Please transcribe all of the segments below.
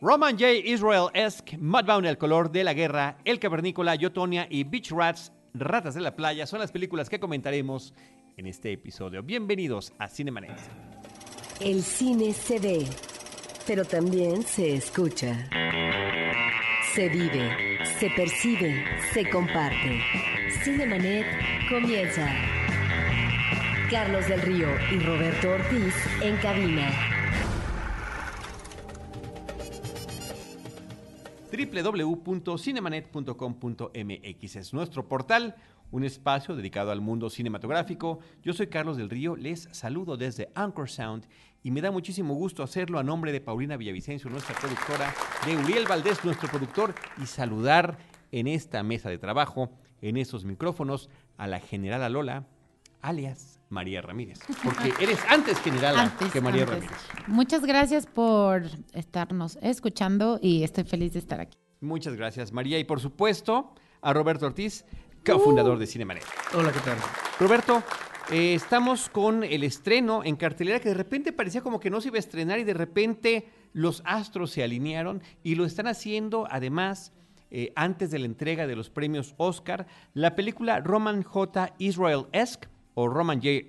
Roman J. Israel-esque, Mudbound, El color de la guerra, El cavernícola, Yotonia y Beach Rats, Ratas de la playa, son las películas que comentaremos en este episodio. Bienvenidos a Cinemanet. El cine se ve, pero también se escucha. Se vive, se percibe, se comparte. Cinemanet comienza. Carlos del Río y Roberto Ortiz en cabina. www.cinemanet.com.mx es nuestro portal, un espacio dedicado al mundo cinematográfico. Yo soy Carlos del Río, les saludo desde Anchor Sound y me da muchísimo gusto hacerlo a nombre de Paulina Villavicencio, nuestra productora, de Uriel Valdés, nuestro productor, y saludar en esta mesa de trabajo, en estos micrófonos, a la generala Lola, alias María Ramírez, porque eres antes generala Antes, que María antes. Ramírez. Muchas gracias por estarnos escuchando y estoy feliz de estar aquí. Muchas gracias, María. Y por supuesto, a Roberto Ortiz, cofundador de Cinemanet. Hola, ¿qué tal? Roberto, eh, estamos con el estreno en cartelera que de repente parecía como que no se iba a estrenar y de repente los astros se alinearon y lo están haciendo además eh, antes de la entrega de los premios Oscar, la película Roman J. Israel-esque o Roman J.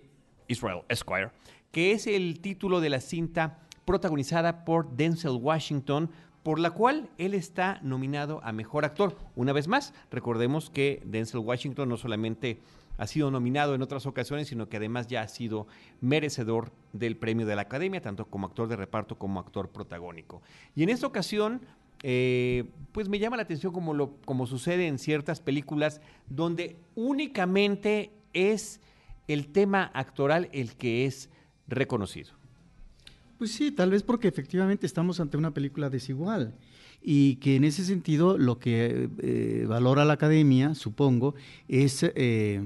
Israel Esquire, que es el título de la cinta protagonizada por Denzel Washington, por la cual él está nominado a Mejor Actor. Una vez más, recordemos que Denzel Washington no solamente ha sido nominado en otras ocasiones, sino que además ya ha sido merecedor del premio de la Academia, tanto como actor de reparto como actor protagónico. Y en esta ocasión, eh, pues me llama la atención como, lo, como sucede en ciertas películas, donde únicamente es el tema actoral el que es reconocido. Pues sí, tal vez porque efectivamente estamos ante una película desigual y que en ese sentido lo que eh, valora la academia, supongo, es eh,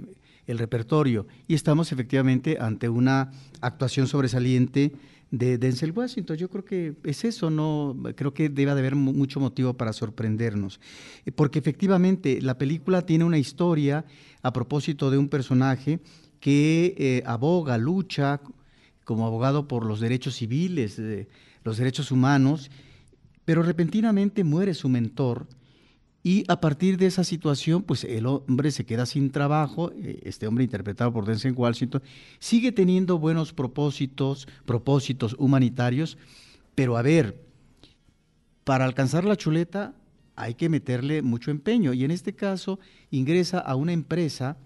el repertorio. Y estamos efectivamente ante una actuación sobresaliente de Denzel Washington. Yo creo que es eso, no creo que debe de haber mu- mucho motivo para sorprendernos, Eh, porque efectivamente la película tiene una historia a propósito de un personaje que eh, aboga, lucha como abogado por los derechos civiles, eh, los derechos humanos, pero repentinamente muere su mentor y a partir de esa situación, pues el hombre se queda sin trabajo, eh, este hombre interpretado por Denzel Washington, sigue teniendo buenos propósitos, propósitos humanitarios, pero a ver, para alcanzar la chuleta hay que meterle mucho empeño y en este caso ingresa a una empresa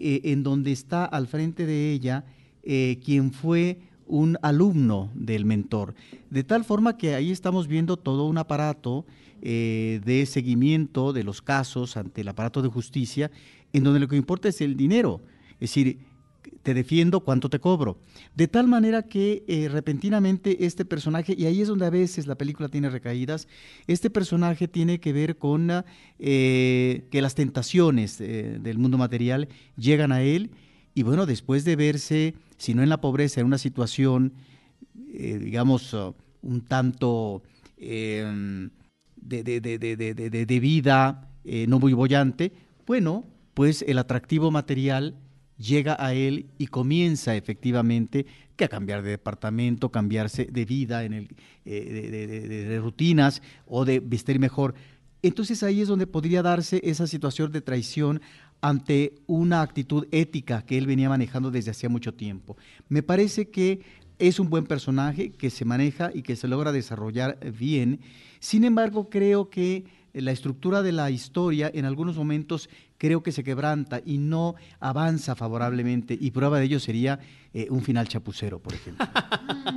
eh, en donde está al frente de ella eh, quien fue un alumno del mentor. De tal forma que ahí estamos viendo todo un aparato eh, de seguimiento de los casos ante el aparato de justicia, en donde lo que importa es el dinero. Es decir, te defiendo, ¿cuánto te cobro? De tal manera que eh, repentinamente este personaje, y ahí es donde a veces la película tiene recaídas, este personaje tiene que ver con eh, que las tentaciones eh, del mundo material llegan a él, y bueno, después de verse, si no en la pobreza, en una situación, digamos, uh, un tanto eh, de, vida no muy bollante, bueno, pues el atractivo material llega a él y comienza efectivamente que a cambiar de departamento, cambiarse de vida, en el, eh, de, de- rutinas o de vestir mejor. Entonces ahí es donde podría darse esa situación de traición ante una actitud ética que él venía manejando desde hacía mucho tiempo. Me parece que es un buen personaje que se maneja y que se logra desarrollar bien. Sin embargo, creo que la estructura de la historia en algunos momentos creo que se quebranta y no avanza favorablemente y prueba de ello sería eh, un final chapucero, por ejemplo.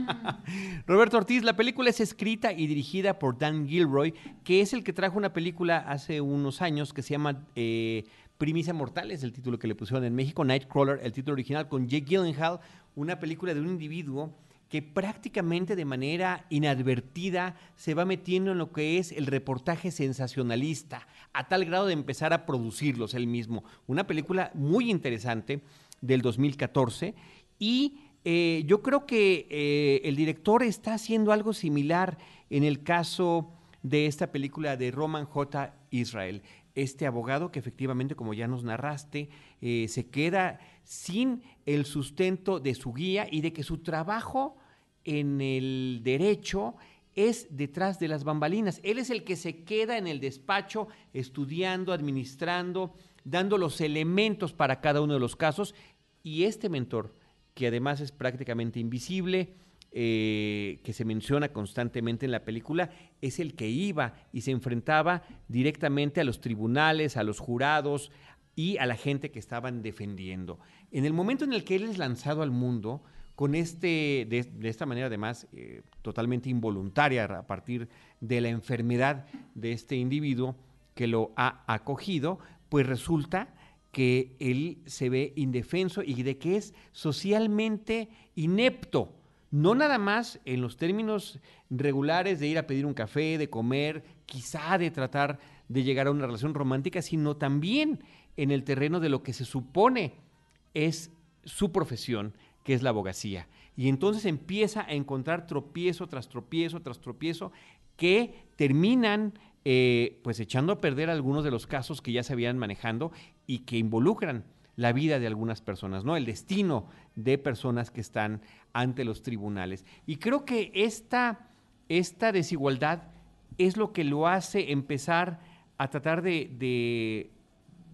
Roberto Ortiz, la película es escrita y dirigida por Dan Gilroy, que es el que trajo una película hace unos años que se llama eh, Primicia Mortal, es el título que le pusieron en México, Nightcrawler, el título original, con Jake Gyllenhaal, una película de un individuo que prácticamente de manera inadvertida se va metiendo en lo que es el reportaje sensacionalista, a tal grado de empezar a producirlos él mismo. Una película muy interesante del 2014 y eh, yo creo que eh, el director está haciendo algo similar en el caso de esta película de Roman J. Israel. Este abogado que efectivamente, como ya nos narraste, eh, se queda sin el sustento de su guía y de que su trabajo en el derecho es detrás de las bambalinas. Él es el que se queda en el despacho estudiando, administrando, dando los elementos para cada uno de los casos. Y este mentor, que además es prácticamente invisible, eh, que se menciona constantemente en la película, es el que iba y se enfrentaba directamente a los tribunales, a los jurados y a la gente que estaban defendiendo. En el momento en el que él es lanzado al mundo, con este, de, esta manera además eh, totalmente involuntaria a partir de la enfermedad de este individuo que lo ha acogido, pues resulta que él se ve indefenso y de que es socialmente inepto. No nada más en los términos regulares de ir a pedir un café, de comer, quizá de tratar de llegar a una relación romántica, sino también en el terreno de lo que se supone es su profesión, que es la abogacía. Y entonces empieza a encontrar tropiezo tras tropiezo tras tropiezo que terminan eh, pues echando a perder algunos de los casos que ya se habían manejando y que involucran la vida de algunas personas, ¿no? El destino de personas que están ante los tribunales. Y creo que esta, esta desigualdad es lo que lo hace empezar a tratar de,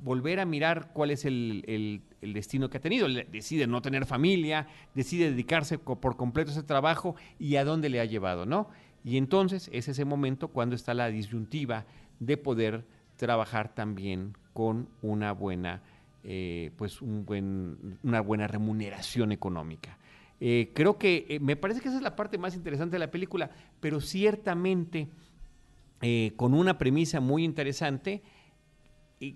volver a mirar cuál es el, destino que ha tenido. Decide no tener familia, decide dedicarse por completo a ese trabajo y a dónde le ha llevado, ¿no? Y entonces es ese momento cuando está la disyuntiva de poder trabajar también con una buena eh, pues un buen, una buena remuneración económica. Eh, creo que eh, me parece que esa es la parte más interesante de la película, pero ciertamente con una premisa muy interesante.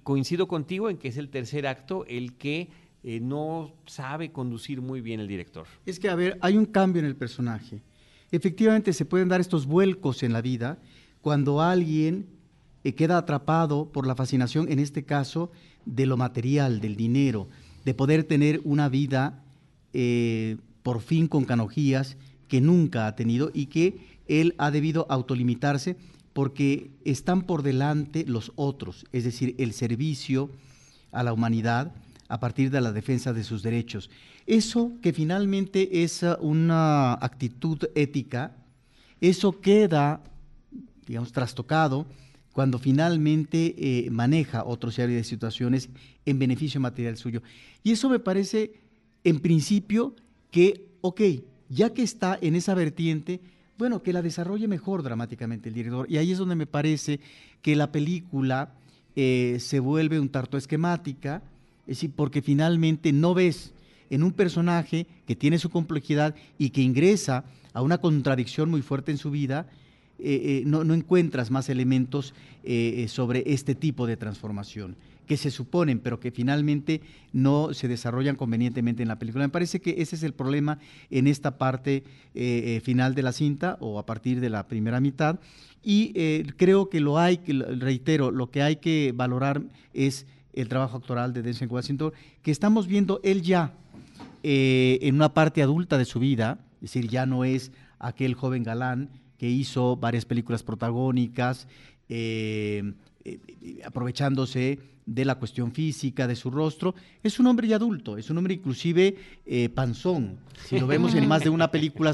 Coincido contigo en que es el tercer acto el que no sabe conducir muy bien el director. Es que, a ver, hay un cambio en el personaje. Efectivamente, se pueden dar estos vuelcos en la vida cuando alguien queda atrapado por la fascinación, en este caso, de lo material, del dinero, de poder tener una vida eh, por fin con canojías que nunca ha tenido y que él ha debido autolimitarse porque están por delante los otros, es decir, el servicio a la humanidad a partir de la defensa de sus derechos. Eso que finalmente es una actitud ética, eso queda, digamos, trastocado cuando finalmente eh, maneja otro serie de situaciones en beneficio material suyo. Y eso me parece, en principio, que, ok, ya que está en esa vertiente, bueno, que la desarrolle mejor dramáticamente el director. Y ahí es donde me parece que la película eh, se vuelve un tanto esquemática, es decir, porque finalmente no ves en un personaje que tiene su complejidad y que ingresa a una contradicción muy fuerte en su vida, eh, eh, no, encuentras más elementos sobre este tipo de transformación que se suponen, pero que finalmente no se desarrollan convenientemente en la película. Me parece que ese es el problema en esta parte final de la cinta o a partir de la primera mitad. Y creo que lo hay, reitero, lo que hay que valorar es el trabajo actoral de Denzel Washington, que estamos viendo él ya en una parte adulta de su vida, es decir, ya no es aquel joven galán que hizo varias películas protagónicas, eh, eh, aprovechándose de la cuestión física, de su rostro. Es un hombre ya adulto, es un hombre inclusive eh, panzón, si lo vemos en más de una película,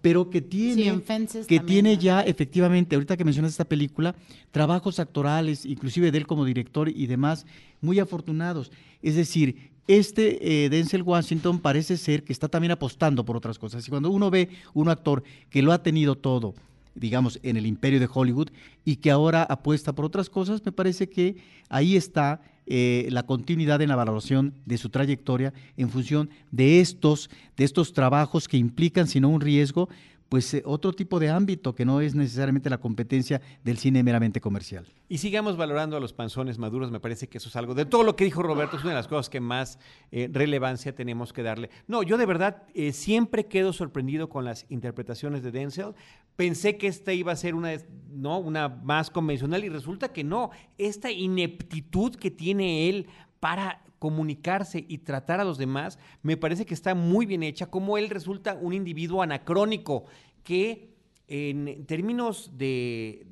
pero que tiene, que tiene ya efectivamente, ahorita que mencionas esta película, trabajos actorales, inclusive de él como director y demás, muy afortunados. Es decir, este eh, Denzel Washington parece ser que está también apostando por otras cosas. Y cuando uno ve un actor que lo ha tenido todo, digamos, en el imperio de Hollywood y que ahora apuesta por otras cosas, me parece que ahí está eh, la continuidad en la valoración de su trayectoria en función de estos, de estos trabajos que implican, si no un riesgo, pues eh, otro tipo de ámbito que no es necesariamente la competencia del cine meramente comercial. Y sigamos valorando a los panzones maduros, me parece que eso es algo de todo lo que dijo Roberto, es una de las cosas que más eh, relevancia tenemos que darle. No, yo de verdad siempre quedo sorprendido con las interpretaciones de Denzel. Pensé que esta iba a ser una, ¿no? una más convencional y resulta que no. Esta ineptitud que tiene él para comunicarse y tratar a los demás, me parece que está muy bien hecha, como él resulta un individuo anacrónico que en términos de,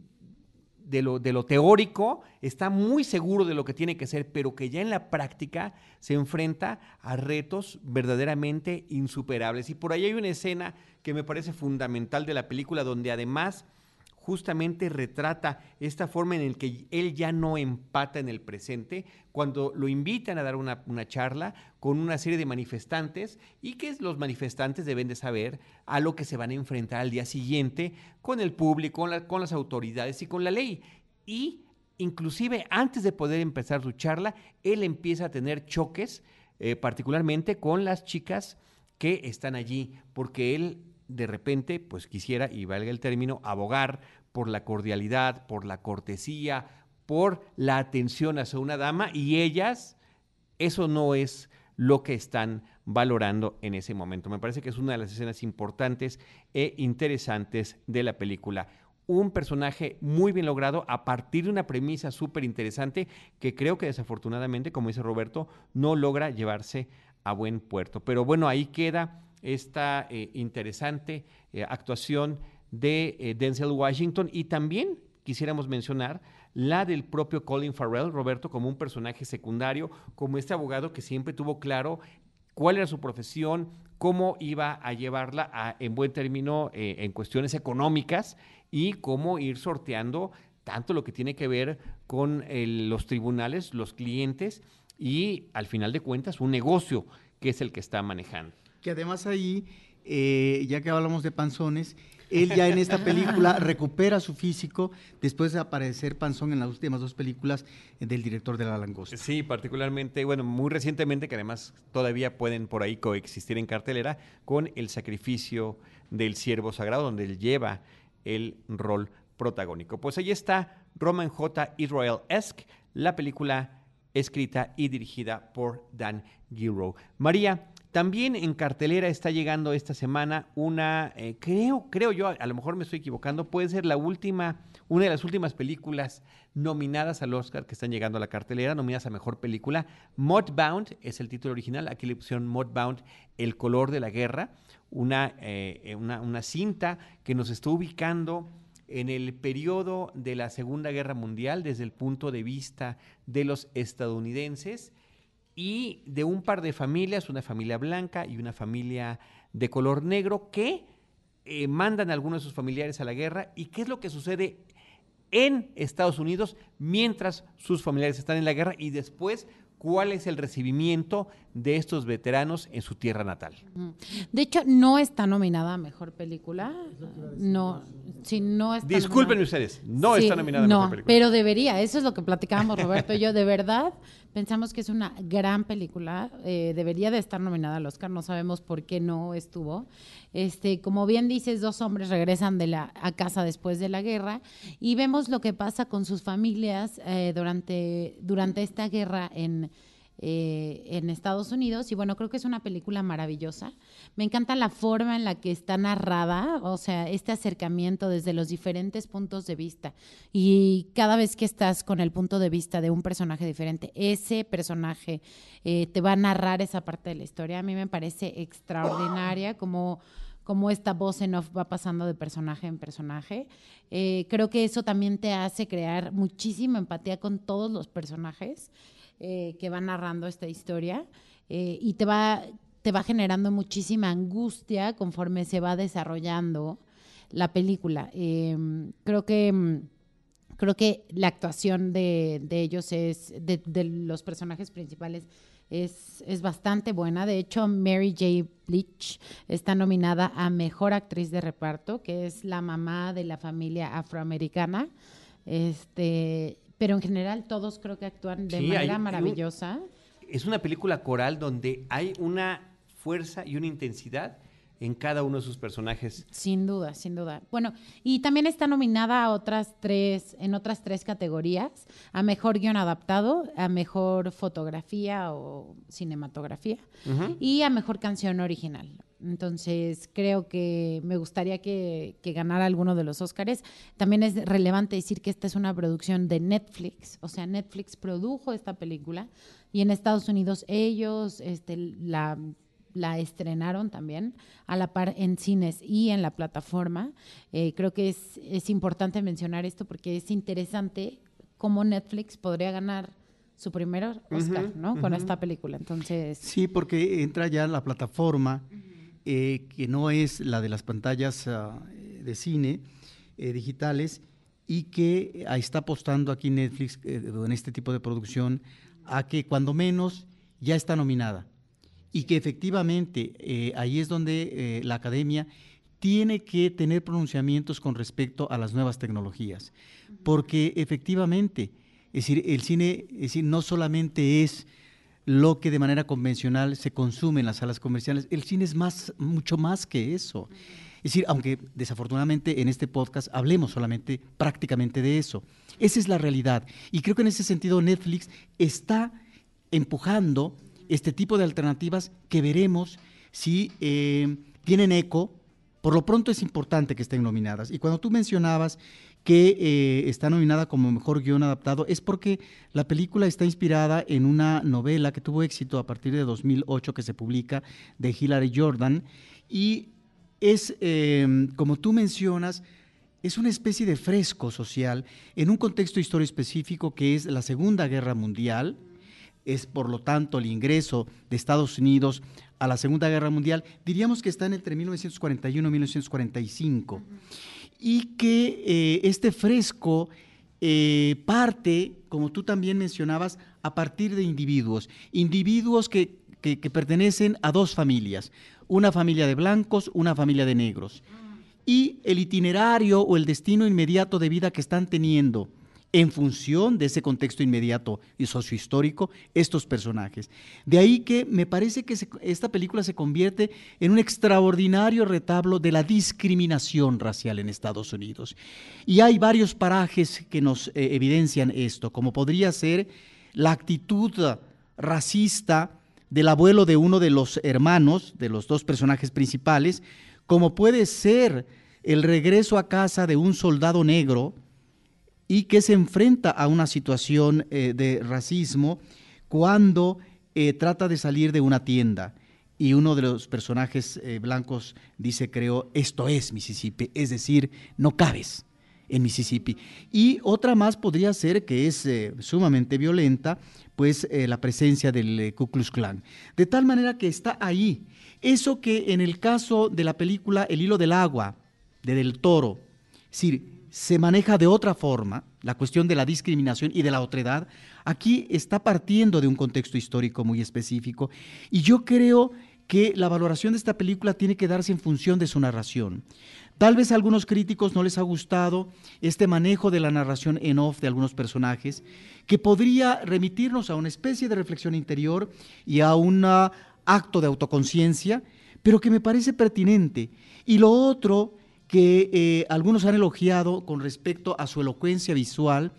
de lo, teórico, está muy seguro de lo que tiene que ser, pero que ya en la práctica se enfrenta a retos verdaderamente insuperables. Y por ahí hay una escena que me parece fundamental de la película, donde además justamente retrata esta forma en la que él ya no empata en el presente, cuando lo invitan a dar una, charla con una serie de manifestantes y que los manifestantes deben de saber a lo que se van a enfrentar al día siguiente con el público, con, con las autoridades y con la ley. Y inclusive antes de poder empezar su charla, él empieza a tener choques, eh, particularmente con las chicas que están allí, porque él de repente, pues quisiera, y valga el término, abogar por la cordialidad, por la cortesía, por la atención hacia una dama y ellas, eso no es lo que están valorando en ese momento. Me parece que es una de las escenas importantes e interesantes de la película. Un personaje muy bien logrado a partir de una premisa súper interesante que creo que desafortunadamente, como dice Roberto, no logra llevarse a buen puerto. Pero bueno, ahí queda esta eh, interesante eh, actuación de eh, Denzel Washington y también quisiéramos mencionar la del propio Colin Farrell, Roberto, como un personaje secundario, como este abogado que siempre tuvo claro cuál era su profesión, cómo iba a llevarla a, en buen término en cuestiones económicas y cómo ir sorteando tanto lo que tiene que ver con los tribunales, los clientes y al final de cuentas un negocio que es el que está manejando. Que además ahí, eh, ya que hablamos de panzones, él ya en esta película recupera su físico después de aparecer panzón en las últimas dos películas del director de La Langosta. Sí, particularmente, bueno, muy recientemente, que además todavía pueden por ahí coexistir en cartelera, con El sacrificio del siervo sagrado, donde él lleva el rol protagónico. Pues ahí está Roman J. Israel-esque, la película escrita y dirigida por Dan Gilroy. María, también en cartelera está llegando esta semana una, eh, creo, creo yo, a lo mejor me estoy equivocando, puede ser la última, una de las últimas películas nominadas al Oscar que están llegando a la cartelera, nominadas a mejor película. Mudbound es el título original, aquí le pusieron Mudbound, El color de la guerra, una, eh, una, una cinta que nos está ubicando en el periodo de la Segunda Guerra Mundial desde el punto de vista de los estadounidenses y de un par de familias, una familia blanca y una familia de color negro, que eh, mandan a algunos de sus familiares a la guerra. ¿Y qué es lo que sucede en Estados Unidos mientras sus familiares están en la guerra y después cuál es el recibimiento de estos veteranos en su tierra natal. De hecho, no está nominada a mejor película. No, si no está Disculpen ustedes, no está nominada a mejor película. Pero debería, eso es lo que platicábamos Roberto y yo. De verdad, pensamos que es una gran película. Eh, debería de estar nominada al Oscar. No sabemos por qué no estuvo. Este, como bien dices, dos hombres regresan de la, a casa después de la guerra y vemos lo que pasa con sus familias eh, durante, durante esta guerra en eh, en Estados Unidos. Y bueno, creo que es una película maravillosa. Me encanta la forma en la que está narrada, o sea, este acercamiento desde los diferentes puntos de vista. Y cada vez que estás con el punto de vista de un personaje diferente, ese personaje eh, te va a narrar esa parte de la historia. A mí me parece extraordinaria como como esta voz en off va pasando de personaje en personaje. Eh, creo que eso también te hace crear muchísima empatía con todos los personajes. Eh, que va narrando esta historia eh, y te va, te va generando muchísima angustia conforme se va desarrollando la película. Em, creo que creo que la actuación de, ellos es, de, los personajes principales es, es, bastante buena. De hecho, Mary J. Bleach está nominada a Mejor Actriz de Reparto, que es la mamá de la familia afroamericana. Este, pero en general todos creo que actúan de manera maravillosa. es una película coral donde hay una fuerza y una intensidad en cada uno de sus personajes. Sin duda, sin duda. Bueno, y también está nominada a otras tres, en otras tres categorías, a mejor guion adaptado, a mejor fotografía o cinematografía y a mejor canción original. Entonces, creo que me gustaría que, ganara alguno de los Óscares. También es relevante decir que esta es una producción de Netflix, o sea, Netflix produjo esta película y en Estados Unidos ellos este, la, la estrenaron también a la par en cines y en la plataforma. Eh, creo que es, es importante mencionar esto porque es interesante cómo Netflix podría ganar su primer Oscar, ¿no? Con esta película. Entonces. Sí, porque entra ya la plataforma eh, que no es la de las pantallas ah, de cine eh, digitales y que está apostando aquí Netflix en este tipo de producción a que cuando menos ya está nominada. Y que efectivamente eh, ahí es donde eh, la academia tiene que tener pronunciamientos con respecto a las nuevas tecnologías, porque efectivamente, es decir, el cine es decir, no solamente es lo que de manera convencional se consume en las salas comerciales, el cine es más, mucho más que eso. Es decir, aunque desafortunadamente en este podcast hablemos solamente prácticamente de eso. Esa es la realidad. Y creo que en ese sentido Netflix está empujando este tipo de alternativas que veremos si eh, tienen eco. Por lo pronto es importante que estén nominadas. Y cuando tú mencionabas que eh, está nominada como mejor guion adaptado, es porque la película está inspirada en una novela que tuvo éxito a partir de 2008 que se publica de Hilary Jordan. Y es, eh, como tú mencionas, es una especie de fresco social en un contexto histórico específico que es la Segunda Guerra Mundial, es por lo tanto el ingreso de Estados Unidos a la Segunda Guerra Mundial, diríamos que están entre 1941 y 1945, y que eh, este fresco eh, parte, como tú también mencionabas, a partir de individuos, individuos que, que pertenecen a dos familias, una familia de blancos, una familia de negros, y el itinerario o el destino inmediato de vida que están teniendo en función de ese contexto inmediato y sociohistórico, estos personajes. De ahí que me parece que esta película se convierte en un extraordinario retablo de la discriminación racial en Estados Unidos. Y hay varios parajes que nos eh, evidencian esto, como podría ser la actitud racista del abuelo de uno de los hermanos, de los dos personajes principales, como puede ser el regreso a casa de un soldado negro, y que se enfrenta a una situación eh, de racismo cuando eh, trata de salir de una tienda y uno de los personajes eh, blancos dice, creo, esto es Mississippi, es decir, no cabes en Mississippi. Y otra más podría ser que es sumamente violenta, pues la presencia del Ku Klux Klan. De tal manera que está ahí. Eso que en el caso de la película El hilo del agua, de Del Toro, es decir, se maneja de otra forma, la cuestión de la discriminación y de la otredad, aquí está partiendo de un contexto histórico muy específico y yo creo que la valoración de esta película tiene que darse en función de su narración. Tal vez a algunos críticos no les ha gustado este manejo de la narración en off de algunos personajes, que podría remitirnos a una especie de reflexión interior y a un acto de autoconciencia, pero que me parece pertinente. Y lo otro que eh, algunos han elogiado con respecto a su elocuencia visual,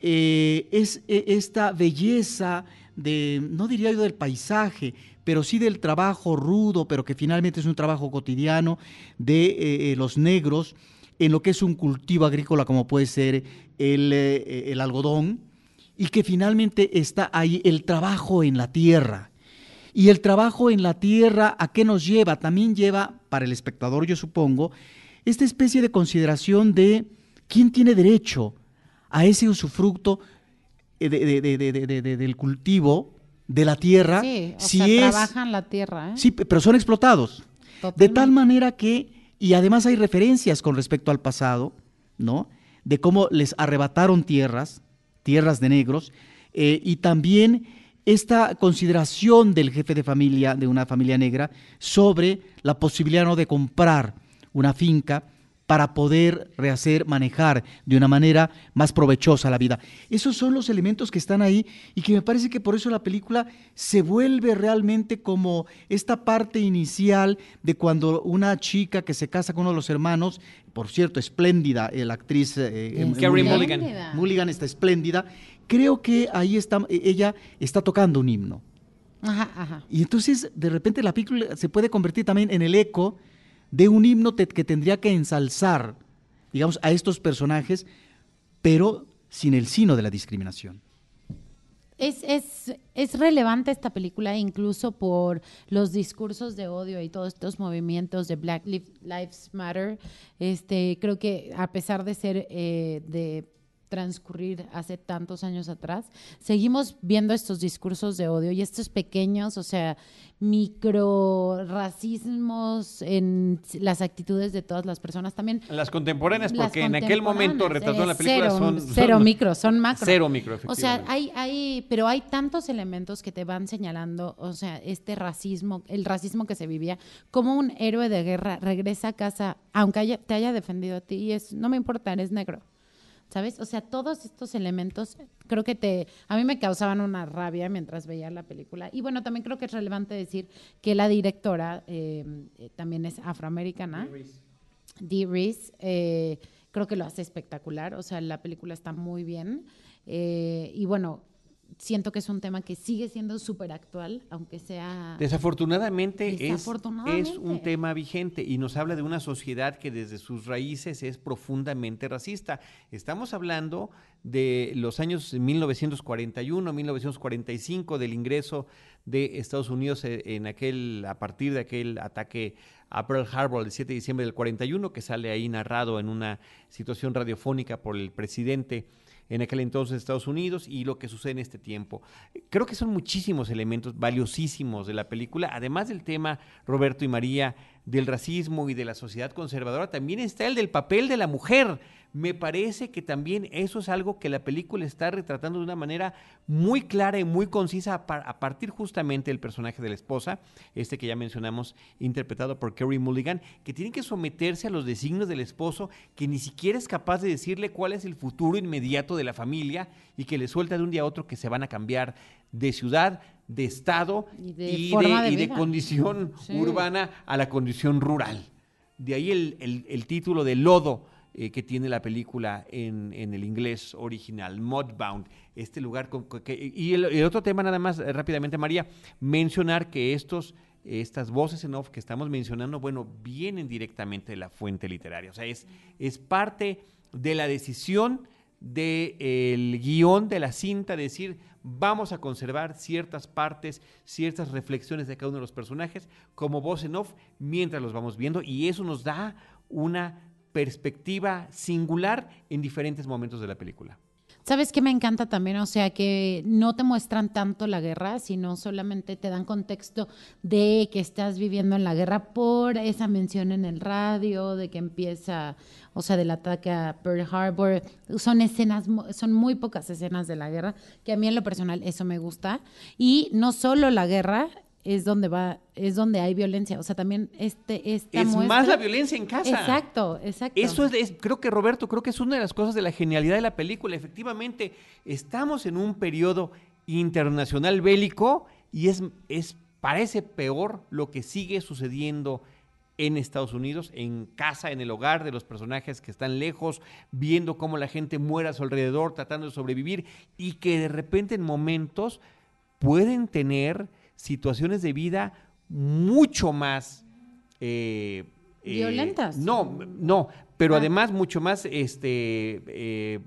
eh, es e, esta belleza de, no diría yo del paisaje, pero sí del trabajo rudo, pero que finalmente es un trabajo cotidiano de eh, los negros en lo que es un cultivo agrícola como puede ser el, el algodón, y que finalmente está ahí el trabajo en la tierra. Y el trabajo en la tierra, ¿a qué nos lleva? También lleva, para el espectador yo supongo, esta especie de consideración de quién tiene derecho a ese usufructo eh, del cultivo de la tierra. Sí, o si sea, trabajan la tierra. ¿eh? Sí, pero son explotados. De tal manera que, y además hay referencias con respecto al pasado, ¿no? De cómo les arrebataron tierras, tierras de negros, eh, y también esta consideración del jefe de familia, de una familia negra, sobre la posibilidad ¿no? de comprar una finca para poder rehacer, manejar de una manera más provechosa la vida. Esos son los elementos que están ahí y que me parece que por eso la película se vuelve realmente como esta parte inicial de cuando una chica que se casa con uno de los hermanos, por cierto, espléndida, eh, la actriz eh, Mulligan. Mulligan está espléndida, creo que ahí está, ella está tocando un himno. Ajá, ajá. Y entonces de repente la película se puede convertir también en el eco de un himno que tendría que ensalzar, digamos, a estos personajes, pero sin el sino de la discriminación. Es, es, es, relevante esta película incluso por los discursos de odio y todos estos movimientos de Black Lives Matter. Este, creo que a pesar de ser eh, de transcurrir hace tantos años atrás, seguimos viendo estos discursos de odio y estos pequeños, o sea, micro racismos en las actitudes de todas las personas también. Las contemporáneas, porque en aquel momento retrató en la película cero, son, cero micro, son macro. Cero micro, O sea, hay, hay, pero hay tantos elementos que te van señalando, o sea, este racismo, el racismo que se vivía, como un héroe de guerra regresa a casa, aunque te haya defendido a ti, y es, no me importa, eres negro. ¿Sabes? O sea, todos estos elementos creo que te, a mí me causaban una rabia mientras veía la película. Y bueno, también creo que es relevante decir que la directora eh, eh, también es afroamericana. Dee Reese. Eh, creo que lo hace espectacular, o sea, la película está muy bien. y bueno, siento que es un tema que sigue siendo súper actual, aunque sea... Desafortunadamente, Es, es un tema vigente y nos habla de una sociedad que desde sus raíces es profundamente racista. Estamos hablando de los años 1941, 1945, del ingreso de Estados Unidos e, en aquel, a partir de aquel ataque a Pearl Harbor el 7 de diciembre del 41, que sale ahí narrado en una situación radiofónica por el presidente en aquel entonces Estados Unidos y lo que sucede en este tiempo. Creo que son muchísimos elementos valiosísimos de la película, además del tema, Roberto y María, del racismo y de la sociedad conservadora, también está el del papel de la mujer. Me parece que también eso es algo que la película está retratando de una manera muy clara y muy concisa a, partir justamente del personaje de la esposa, este que ya mencionamos, interpretado por Kerry Mulligan, que tiene que someterse a los designios del esposo, que ni siquiera es capaz de decirle cuál es el futuro inmediato de la familia y que le suelta de un día a otro que se van a cambiar de ciudad, de estado y de, condición urbana a la condición rural. De ahí el, el título de Lodo eh, que tiene la película en, el inglés original, Mudbound, este lugar. y el, otro tema nada más eh, rápidamente, María, mencionar que estos estas voces en off que estamos mencionando, bueno, vienen directamente de la fuente literaria. O sea, es, es parte de la decisión del guion de la cinta, decir, vamos a conservar ciertas partes, ciertas reflexiones de cada uno de los personajes como voz en off mientras los vamos viendo y eso nos da una perspectiva singular en diferentes momentos de la película. ¿Sabes qué me encanta también? O sea, que no te muestran tanto la guerra, sino solamente te dan contexto de que estás viviendo en la guerra por esa mención en el radio, de que empieza, o sea, del ataque a Pearl Harbor. Son escenas, son muy pocas escenas de la guerra, que a mí en lo personal eso me gusta. Y no solo la guerra, es donde va, es donde hay violencia. O sea, también este, esta Es más la violencia en casa. Exacto, exacto. Eso es, creo que Roberto, creo que es una de las cosas de la genialidad de la película. Efectivamente, estamos en un periodo internacional bélico y es, es, parece peor lo que sigue sucediendo en Estados Unidos, en casa, en el hogar de los personajes que están lejos, viendo cómo la gente muere a su alrededor, tratando de sobrevivir y que de repente en momentos pueden tener situaciones de vida mucho más... Eh, eh, Violentas. No, no, pero ah. además mucho más este, eh,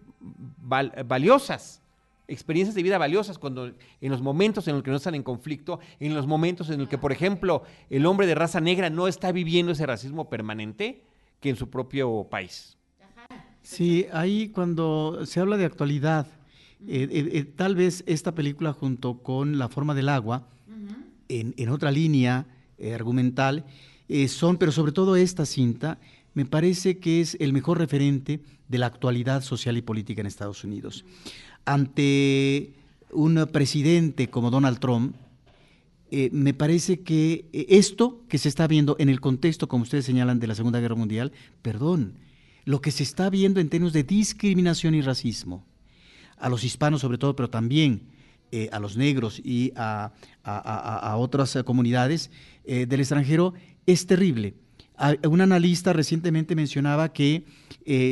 valiosas experiencias de vida valiosas cuando en los momentos en los que no están en conflicto, en los momentos en los que, por ejemplo, el hombre de raza negra no está viviendo ese racismo permanente que en su propio país. Sí, ahí cuando se habla de actualidad, tal vez esta película junto con La forma del agua en, otra línea eh, argumental, eh, son, pero sobre todo esta cinta, me parece que es el mejor referente de la actualidad social y política en Estados Unidos. Ante un presidente como Donald Trump, eh, me parece que esto que se está viendo en el contexto, como ustedes señalan, de la Segunda Guerra Mundial, perdón, lo que se está viendo en términos de discriminación y racismo, a los hispanos sobre todo, pero también eh, a los negros y a, otras eh, comunidades eh, del extranjero es terrible. Un analista recientemente mencionaba que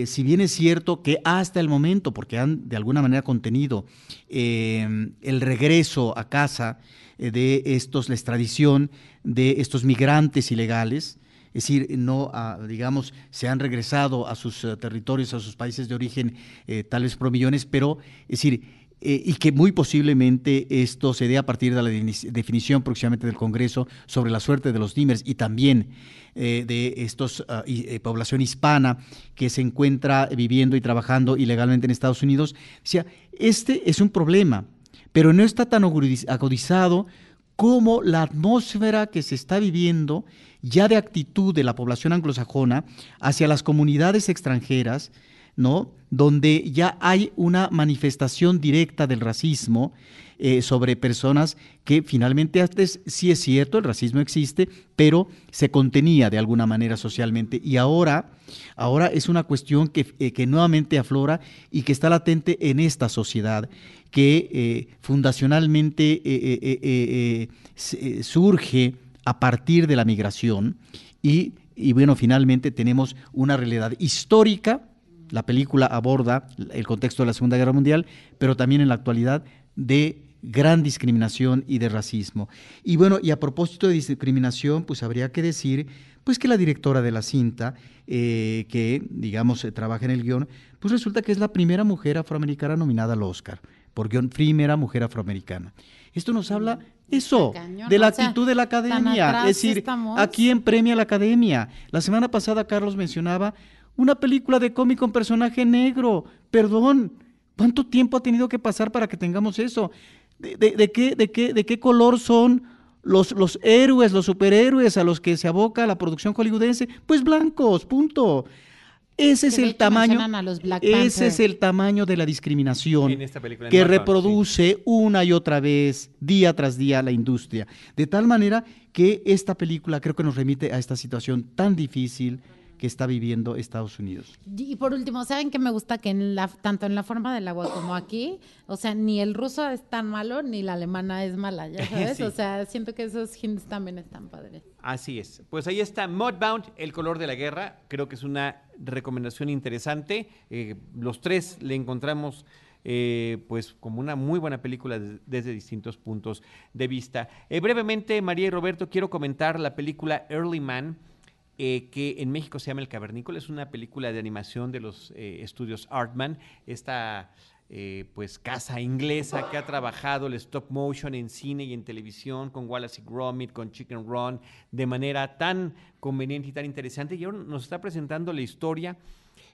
si bien es cierto que hasta el momento, porque han de alguna manera contenido el regreso a casa de estos, la extradición de estos migrantes ilegales, es decir, no, digamos, se han regresado a sus territorios, a sus países de origen, tales por millones, pero, es decir, eh, y que muy posiblemente esto se dé a partir de la definición próximamente del Congreso sobre la suerte de los Dimers y también eh, de estos uh, población hispana que se encuentra viviendo y trabajando ilegalmente en Estados Unidos. Este es un problema, pero no está tan agudizado como la atmósfera que se está viviendo ya de actitud de la población anglosajona hacia las comunidades extranjeras, ¿no? Donde ya hay una manifestación directa del racismo eh, sobre personas que finalmente antes sí es cierto, el racismo existe, pero se contenía de alguna manera socialmente y ahora, ahora es una cuestión que, eh, que nuevamente aflora y que está latente en esta sociedad que eh, fundacionalmente surge a partir de la migración y, y bueno, finalmente tenemos una realidad histórica la película aborda el contexto de la Segunda Guerra Mundial, pero también en la actualidad de gran discriminación y de racismo. Y bueno, y a propósito de discriminación, pues habría que decir pues que la directora de la cinta, eh, que digamos trabaja en el guion, pues resulta que es la primera mujer afroamericana nominada al Oscar, por guion primera mujer afroamericana. Esto nos habla eso, de la actitud de la academia. Es decir, ¿a quién premia la academia? La semana pasada Carlos mencionaba una película de cómic con personaje negro. Perdón, ¿cuánto tiempo ha tenido que pasar para que tengamos eso? ¿De, qué, de, qué, de qué color son los, los héroes, los superhéroes a los que se aboca la producción hollywoodense? Pues blancos, punto. Ese es el tamaño. Ese es el tamaño de la discriminación que reproduce una y otra vez, día tras día, la industria. De tal manera que esta película creo que nos remite a esta situación tan difícil, que está viviendo Estados Unidos. Y por último, ¿saben que me gusta que en la, tanto en la forma del agua como aquí, o sea, ni el ruso es tan malo ni la alemana es mala, ya sabes? O sea, siento que esos hints también están padres. Así es. Pues ahí está Mudbound, El color de la guerra. Creo que es una recomendación interesante. Eh, los tres le encontramos... Eh, pues como una muy buena película desde distintos puntos de vista. Eh, brevemente, María y Roberto, quiero comentar la película Early Man, eh, que en México se llama El Cavernícola. Es una película de animación de los eh, estudios Artman. Esta eh, pues casa inglesa que ha trabajado el stop motion en cine y en televisión con Wallace y Gromit, con Chicken Run, de manera tan conveniente y tan interesante. Y ahora nos está presentando la historia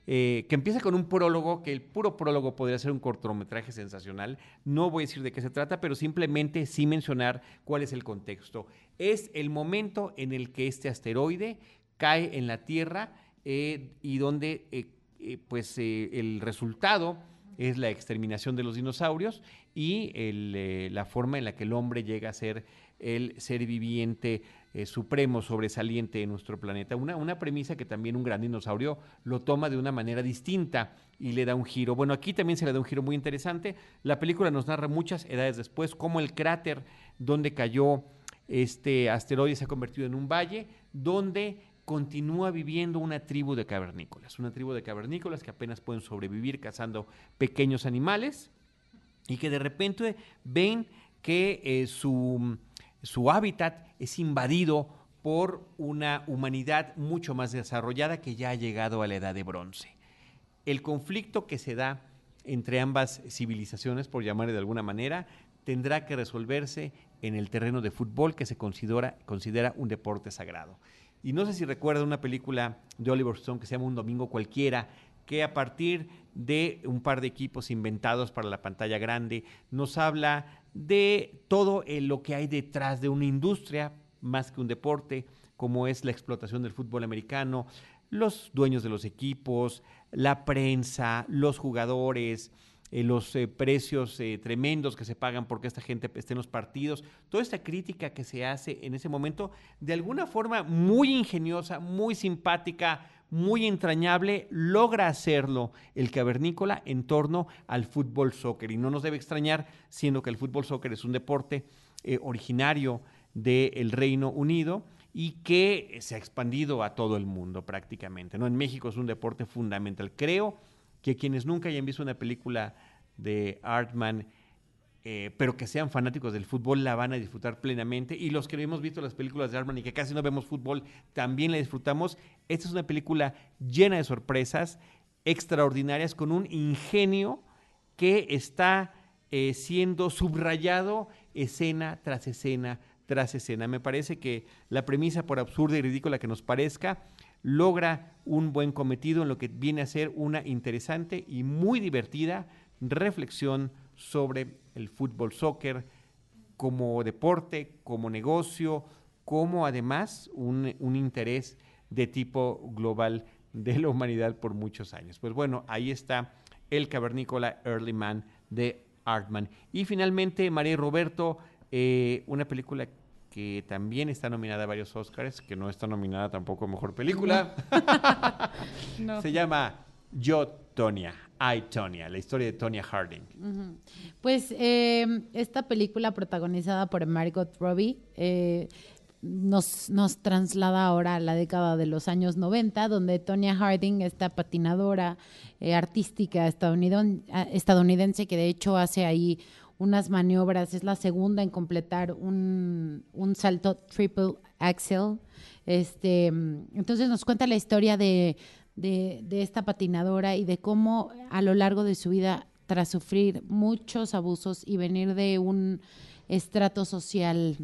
que empieza con un prólogo, que el puro prólogo podría ser un cortometraje sensacional. No voy a decir de qué se trata, pero simplemente sí mencionar cuál es el contexto. Es el momento en el que este asteroide cae en la tierra eh, y donde eh, eh, pues el resultado es la exterminación de los dinosaurios y la forma en la que el hombre llega a ser el ser viviente supremo, sobresaliente en nuestro planeta. Una, una premisa que también un gran dinosaurio lo toma de una manera distinta y le da un giro. Bueno, aquí también se le da un giro muy interesante. La película nos narra muchas edades después cómo el cráter donde cayó este asteroide se ha convertido en un valle, donde continúa viviendo una tribu de cavernícolas, una tribu de cavernícolas que apenas pueden sobrevivir cazando pequeños animales y que de repente ven que eh, su, su hábitat es invadido por una humanidad mucho más desarrollada que ya ha llegado a la edad de bronce. El conflicto que se da entre ambas civilizaciones, por llamarle de alguna manera, tendrá que resolverse en el terreno de fútbol que se considera, considera un deporte sagrado. Y no sé si recuerda una película de Oliver Stone que se llama Un Domingo Cualquiera, que a partir de un par de equipos inventados para la pantalla grande, nos habla de todo lo que hay detrás de una industria más que un deporte, como es la explotación del fútbol americano, los dueños de los equipos, la prensa, los jugadores, eh, los eh, precios eh, tremendos que se pagan porque esta gente esté en los partidos, toda esta crítica que se hace en ese momento, de alguna forma muy ingeniosa, muy simpática, muy entrañable, logra hacerlo el cavernícola en torno al fútbol soccer. Y no nos debe extrañar, siendo que el fútbol soccer es un deporte originario del Reino Unido y que se ha expandido a todo el mundo prácticamente. ¿no? En México es un deporte fundamental. Creo que quienes nunca hayan visto una película de Artman, eh, pero que sean fanáticos del fútbol, la van a disfrutar plenamente. Y los que hemos visto las películas de Artman y que casi no vemos fútbol, también la disfrutamos. Esta es una película llena de sorpresas extraordinarias, con un ingenio que está eh, siendo subrayado escena tras escena tras escena. Me parece que la premisa, por absurda y ridícula que nos parezca, logra un buen cometido en lo que viene a ser una interesante y muy divertida reflexión sobre el fútbol soccer como deporte, como negocio, como además un, interés de tipo global de la humanidad por muchos años. Pues bueno, ahí está el cavernícola Early Man de Artman. Y finalmente, María Roberto, eh, una película que también está nominada a varios Oscars, que no está nominada tampoco a Mejor Película. No. Se llama Yo, Tonya, I, Tonya, la historia de Tonya Harding. Pues eh, esta película protagonizada por Margot Robbie eh, nos, nos traslada ahora a la década de los años 90, donde Tonya Harding, esta patinadora eh, artística estadounidon- ah, estadounidense, que de hecho hace ahí unas maniobras, es la segunda en completar un, un salto triple axel. Este, entonces nos cuenta la historia de, de, de esta patinadora y de cómo a lo largo de su vida, tras sufrir muchos abusos y venir de un estrato social,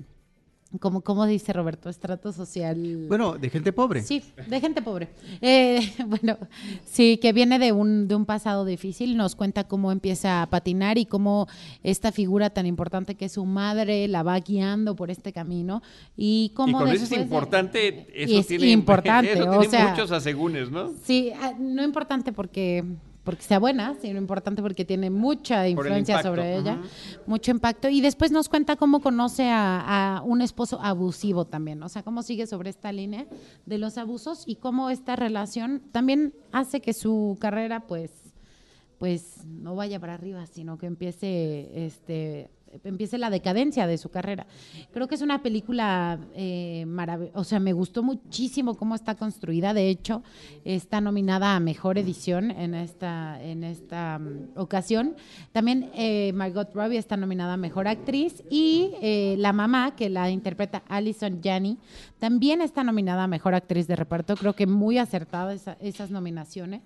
como, como dice Roberto, estrato social. Bueno, de gente pobre. Sí, de gente pobre. Eh, bueno, sí, que viene de un, de un pasado difícil, nos cuenta cómo empieza a patinar y cómo esta figura tan importante que es su madre la va guiando por este camino y Y cómo cuando dices después de- importante, Y eso es tiene, importante, eso o tiene sea, muchos asegúnes, ¿no? Sí, ah, no importante porque porque sea buena, sino importante porque tiene mucha el influencia sobre ella, mucho impacto. Y después nos cuenta cómo conoce a, a un esposo abusivo también, o sea, cómo sigue sobre esta línea de los abusos y cómo esta relación también hace que su carrera, pues, pues no vaya para arriba, sino que empiece, este, empiece la decadencia de su carrera. Creo que es una película eh, maravillosa, o sea, me gustó muchísimo cómo está construida. De hecho, está nominada a mejor edición en esta, en esta mm, ocasión. También eh, Margot Robbie está nominada a mejor actriz y eh, la mamá que la interpreta Alison Janney también está nominada a mejor actriz de reparto. Creo que muy acertada esa- esas nominaciones.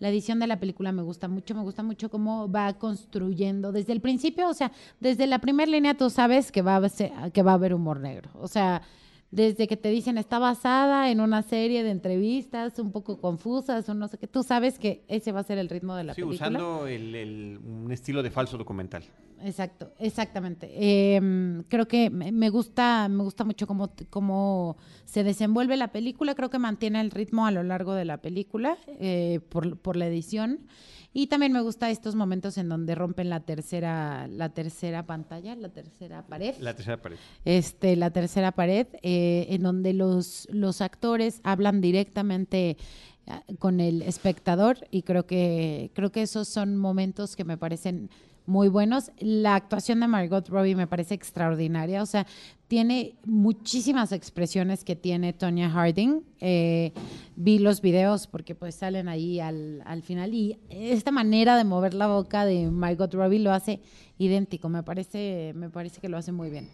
La edición de la película me gusta mucho, me gusta mucho cómo va construyendo desde el principio, o sea, desde la primera línea tú sabes que va a, ser- que va a haber humor negro. O sea, desde que te dicen está basada en una serie de entrevistas un poco confusas o no sé qué, tú sabes que ese va a ser el ritmo de la Sí, película. usando el- el- un estilo de falso documental. Exacto, exactamente. Eh, creo que me me gusta, me gusta mucho cómo, cómo se desenvuelve la película. Creo que mantiene el ritmo a lo largo de la película eh, por, por la edición. Y también me gusta estos momentos en donde rompen la tercera, la tercera pantalla, la tercera pared La tercera pared. este, la tercera pared, eh, en donde los, los actores hablan directamente ah, con el espectador y creo que, creo que esos son momentos que me parecen muy buenos. La actuación de Margot Robbie me parece extraordinaria, o sea, tiene muchísimas expresiones que tiene Tonya Harding. Eh, vi los videos porque pues salen ahí al, al final y esta manera de mover la boca de Margot Robbie lo hace idéntico, me parece, me parece que lo hace muy bien.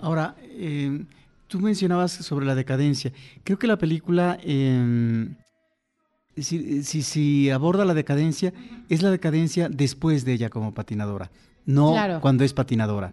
Ahora, eh, tú mencionabas sobre la decadencia. Creo que la película, eh, si, si- si aborda la decadencia, es la decadencia después de ella como patinadora, no Claro. cuando es patinadora.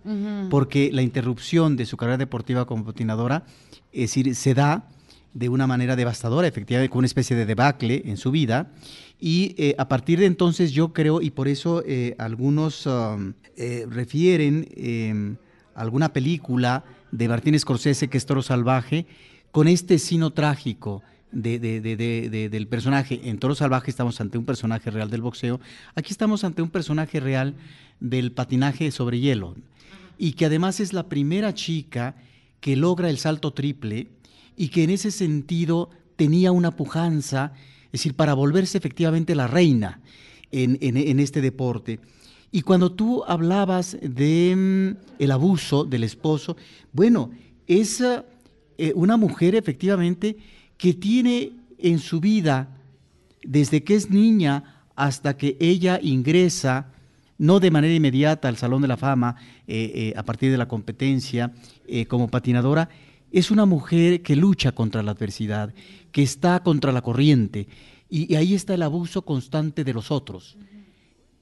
Porque la interrupción de su carrera deportiva como patinadora, es decir, se da de una manera devastadora, efectivamente, con una especie de debacle en su vida. Y eh, a partir de entonces yo creo, y por eso eh, algunos um, eh, refieren eh, alguna película de Martín Scorsese, que es Toro Salvaje, con este sino trágico de- de- de- de- de- del personaje. En Toro Salvaje estamos ante un personaje real del boxeo, aquí estamos ante un personaje real del patinaje sobre hielo, y que además es la primera chica que logra el salto triple y que en ese sentido tenía una pujanza, es decir, para volverse efectivamente la reina en, en- en este deporte. Y cuando tú hablabas de mm, el abuso del esposo, bueno, es eh, una mujer efectivamente que tiene en su vida, desde que es niña hasta que ella ingresa, no de manera inmediata al Salón de la Fama, eh, eh, a partir de la competencia eh, como patinadora, es una mujer que lucha contra la adversidad, que está contra la corriente, y, y ahí está el abuso constante de los otros.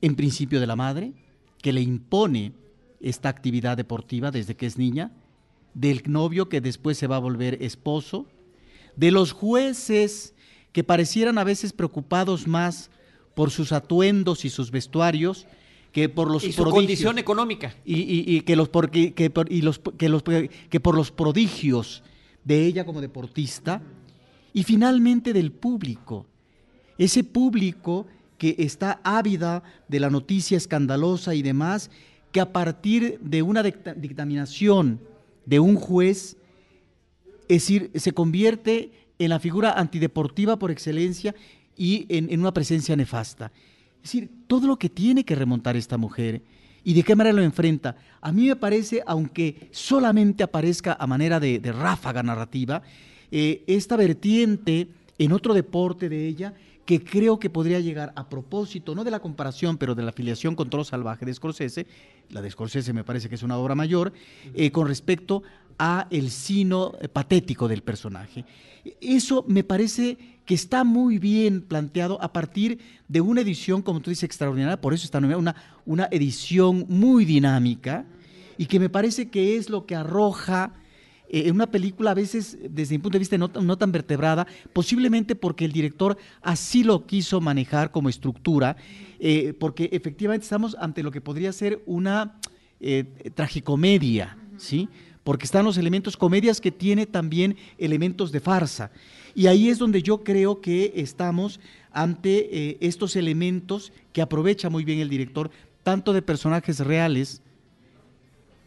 En principio de la madre, que le impone esta actividad deportiva desde que es niña, del novio que después se va a volver esposo, de los jueces que parecieran a veces preocupados más por sus atuendos y sus vestuarios que por los y su condición económica. Y, que los porque que por, y los, que los que por los prodigios de ella como deportista y finalmente del público. Ese público que está ávida de la noticia escandalosa y demás que a partir de una dictaminación de un juez es decir se convierte en la figura antideportiva por excelencia y en, una presencia nefasta. Es decir, todo lo que tiene que remontar esta mujer y de qué manera lo enfrenta, a mí me parece, aunque solamente aparezca a manera de, ráfaga narrativa, eh, esta vertiente en otro deporte de ella que creo que podría llegar a propósito, no de la comparación, pero de la afiliación con Toro Salvaje de Scorsese, la de Scorsese me parece que es una obra mayor, eh, con respecto a el sino eh, patético del personaje. Eso me parece que está muy bien planteado a partir de una edición, como tú dices, extraordinaria, por eso está una, una edición muy dinámica y que me parece que es lo que arroja en eh, una película a veces desde mi punto de vista no, tan vertebrada, posiblemente porque el director así lo quiso manejar como estructura, eh, porque efectivamente estamos ante lo que podría ser una tragicomedia, ¿sí? Porque están los elementos comedias que tiene también elementos de farsa. Y ahí es donde yo creo que estamos ante eh, estos elementos que aprovecha muy bien el director, tanto de personajes reales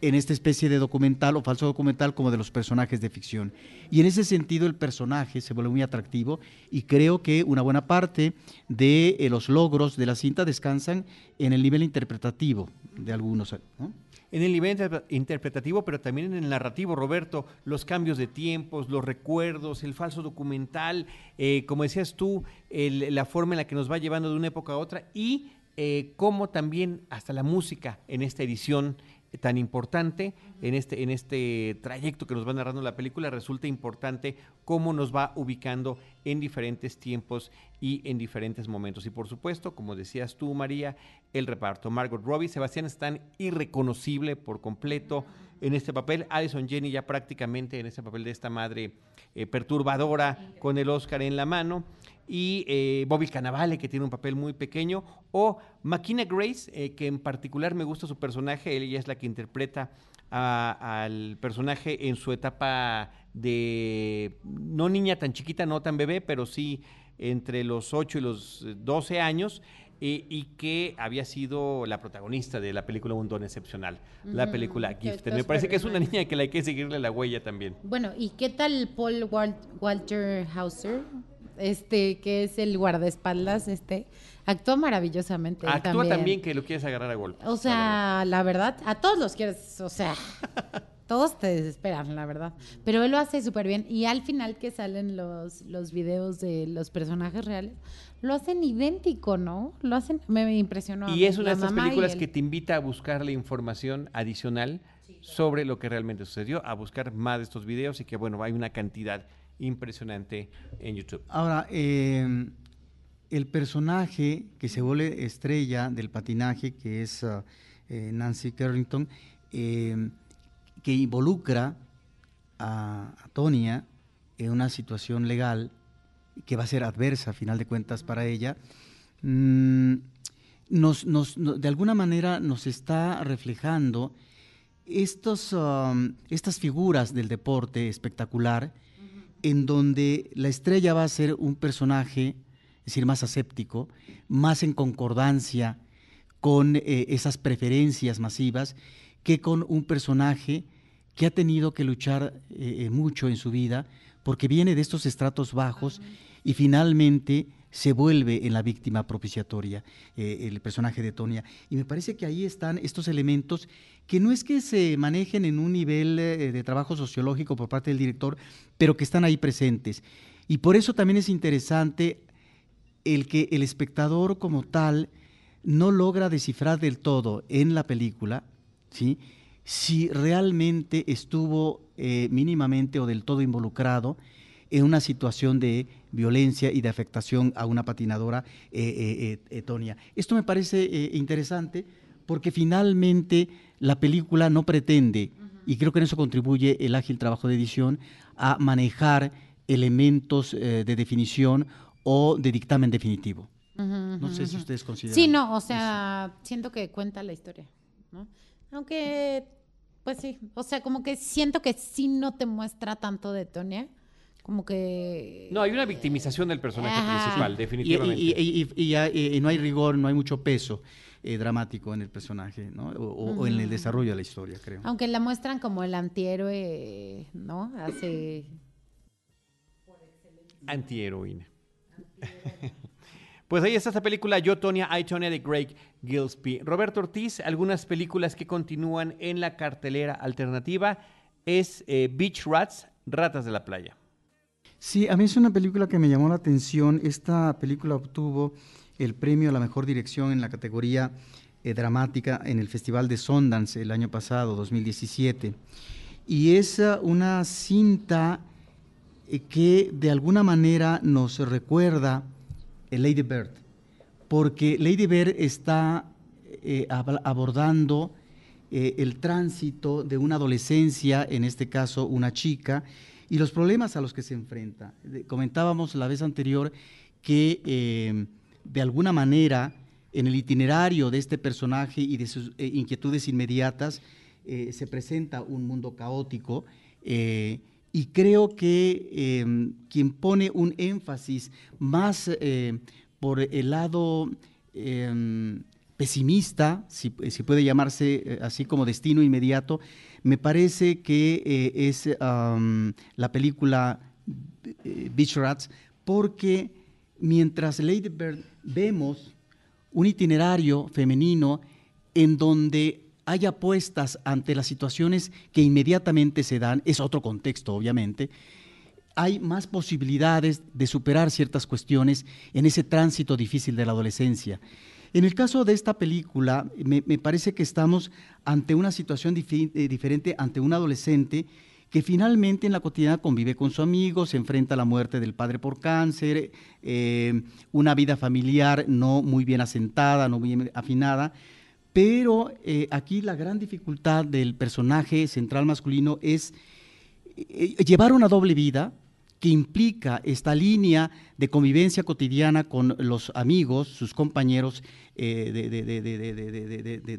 en esta especie de documental o falso documental como de los personajes de ficción. Y en ese sentido el personaje se vuelve muy atractivo y creo que una buena parte de eh, los logros de la cinta descansan en el nivel interpretativo de algunos. ¿no? En el nivel interpretativo, pero también en el narrativo, Roberto, los cambios de tiempos, los recuerdos, el falso documental, eh, como decías tú, la forma en la que nos va llevando de una época a otra y eh, cómo también hasta la música en esta edición tan importante en este, en este trayecto que nos va narrando la película, resulta importante cómo nos va ubicando en diferentes tiempos y en diferentes momentos. Y por supuesto, como decías tú, María, el reparto. Margot Robbie, Sebastián Stan, irreconocible por completo en este papel. Alison Jenny ya prácticamente en este papel de esta madre eh, perturbadora con el Oscar en la mano y eh, Bobby Cannavale, que tiene un papel muy pequeño, o Makina Grace, eh, que en particular me gusta su personaje, ella es la que interpreta al personaje en su etapa de, no niña tan chiquita, no tan bebé, pero sí entre los 8 y los 12 años, y que había sido la protagonista de la película Un Don Excepcional, la película Gifted. Me parece que es una niña que la hay que seguirle la huella también. Bueno, ¿y qué tal Paul Walter Hauser? este, que es el guardaespaldas, este, actúa maravillosamente. Actúa también. que lo quieres agarrar a golpe. O sea, la verdad. a todos los quieres, o sea, todos te desesperan, la verdad. Pero él lo hace súper bien. Y al final que salen los, los videos de los personajes reales, lo hacen idéntico, ¿no? Lo hacen, me impresionó. Y es una de esas películas que te invita a buscar la información adicional sobre lo que realmente sucedió, a buscar más de estos videos y que, bueno, hay una cantidad impresionante en YouTube. Ahora, em, el personaje que se vuelve estrella del patinaje, que es uh, eh, Nancy Carrington, em, que involucra a, Tonia en una situación legal que va a ser adversa, a final de cuentas, para ella, mm, nos, de alguna manera nos está reflejando estos, um, estas figuras del deporte espectacular en donde la estrella va a ser un personaje, es decir, más aséptico, más en concordancia con eh, esas preferencias masivas, que con un personaje que ha tenido que luchar eh, eh, mucho en su vida, porque viene de estos estratos bajos y finalmente se vuelve en la víctima propiciatoria, el personaje de Tonia. Y me parece que ahí están estos elementos que no es que se manejen en un nivel eh, de trabajo sociológico por parte del director, pero que están ahí presentes. Y por eso también es interesante el que el espectador como tal no logra descifrar del todo en la película, ¿sí? Si realmente estuvo eh, mínimamente o del todo involucrado en una situación de violencia y de afectación a una patinadora eh, Tonia. Esto me parece interesante porque finalmente la película no pretende, y creo que en eso contribuye el ágil trabajo de edición, a manejar elementos eh, de definición o de dictamen definitivo. no sé si ustedes consideran. Sí, no, o sea, siento que cuenta la historia, ¿no? Aunque, pues sí, o sea, como que siento que sí no te muestra tanto de Tonia, como que... No, hay una victimización del personaje Ajá. principal, Y, definitivamente. y- y- y- y- y- y no hay rigor, no hay mucho peso eh, dramático en el personaje, ¿no? O, en el desarrollo de la historia, creo. Aunque la muestran como el antihéroe, ¿no? Hace... Antiheroína. Pues ahí está esta película, Yo, Tonia, I, Tonya de Greg Gillespie. Roberto Ortiz, algunas películas que continúan en la cartelera alternativa es eh, Beach Rats, Ratas de la Playa. Sí, a mí es una película que me llamó la atención. Esta película obtuvo el premio a la mejor dirección en la categoría eh, dramática en el Festival de Sundance el año pasado, 2017. Y es ah, una cinta eh, que de alguna manera nos recuerda Lady Bird, porque Lady Bird está eh, ab- abordando eh, el tránsito de una adolescencia, en este caso una chica, y los problemas a los que se enfrenta. Comentábamos la vez anterior que eh, de alguna manera en el itinerario de este personaje y de sus inquietudes inmediatas se presenta un mundo caótico y creo que eh, quien pone un énfasis más eh, por el lado eh, pesimista, si, si puede llamarse eh, así como destino inmediato, me parece que eh, es la película Beach Rats, porque mientras Lady Bird vemos un itinerario femenino en donde hay apuestas ante las situaciones que inmediatamente se dan, es otro contexto obviamente, hay más posibilidades de superar ciertas cuestiones en ese tránsito difícil de la adolescencia. En el caso de esta película, me, parece que estamos ante una situación eh, diferente, ante un adolescente que finalmente en la cotidiana convive con su amigo, se enfrenta a la muerte del padre por cáncer, eh, una vida familiar no muy bien asentada, no muy bien afinada, pero eh, aquí la gran dificultad del personaje central masculino es eh, eh, llevar una doble vida que implica esta línea de convivencia cotidiana con los amigos, sus compañeros de,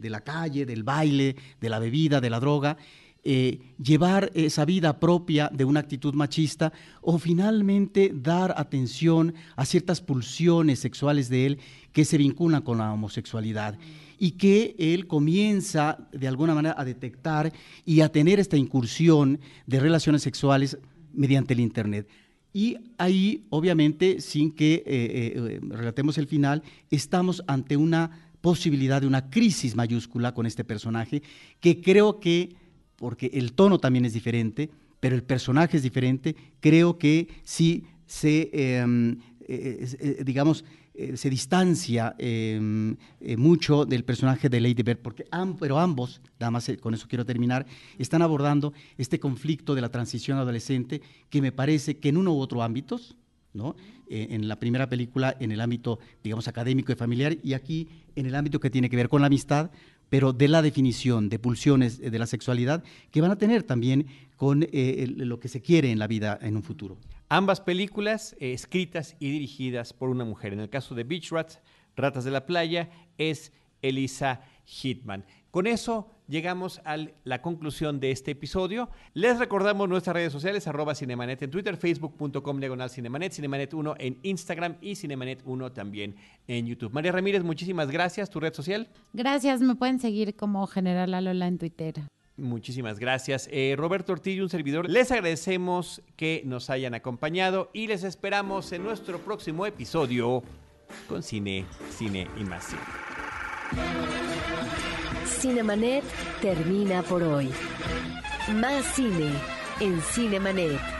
la calle, del baile, de la bebida, de la droga, llevar esa vida propia de una actitud machista o finalmente dar atención a ciertas pulsiones sexuales de él que se vinculan con la homosexualidad y que él comienza de alguna manera a detectar y a tener esta incursión de relaciones sexuales mediante el Internet. Y ahí, obviamente, sin que eh, eh, relatemos el final, estamos ante una posibilidad de una crisis mayúscula con este personaje, que creo que, porque el tono también es diferente, pero el personaje es diferente, creo que sí se, eh, eh, eh, digamos, eh, se distancia eh, eh, mucho del personaje de Lady Bird, porque pero ambos, nada más eh, con eso quiero terminar, están abordando este conflicto de la transición adolescente que me parece que en uno u otro ámbitos, ¿no? En la primera película en el ámbito, digamos, académico y familiar, y aquí en el ámbito que tiene que ver con la amistad, pero de la definición de pulsiones de la sexualidad que van a tener también con lo que se quiere en la vida en un futuro. Ambas películas eh, escritas y dirigidas por una mujer. En el caso de Beach Rats, Ratas de la Playa, es Elisa Hitman. Con eso llegamos a la conclusión de este episodio. Les recordamos nuestras redes sociales, arroba Cinemanet en Twitter, facebook.com diagonal Cinemanet, Cinemanet 1 en Instagram y Cinemanet 1 también en YouTube. María Ramírez, muchísimas gracias. ¿Tu red social? Gracias, me pueden seguir como General Alola en Twitter. Muchísimas gracias. Eh, Roberto Ortiz y un servidor, les agradecemos que nos hayan acompañado y les esperamos en nuestro próximo episodio con Cine, Cine y más Cine. Cinemanet termina por hoy. Más cine en Cinemanet.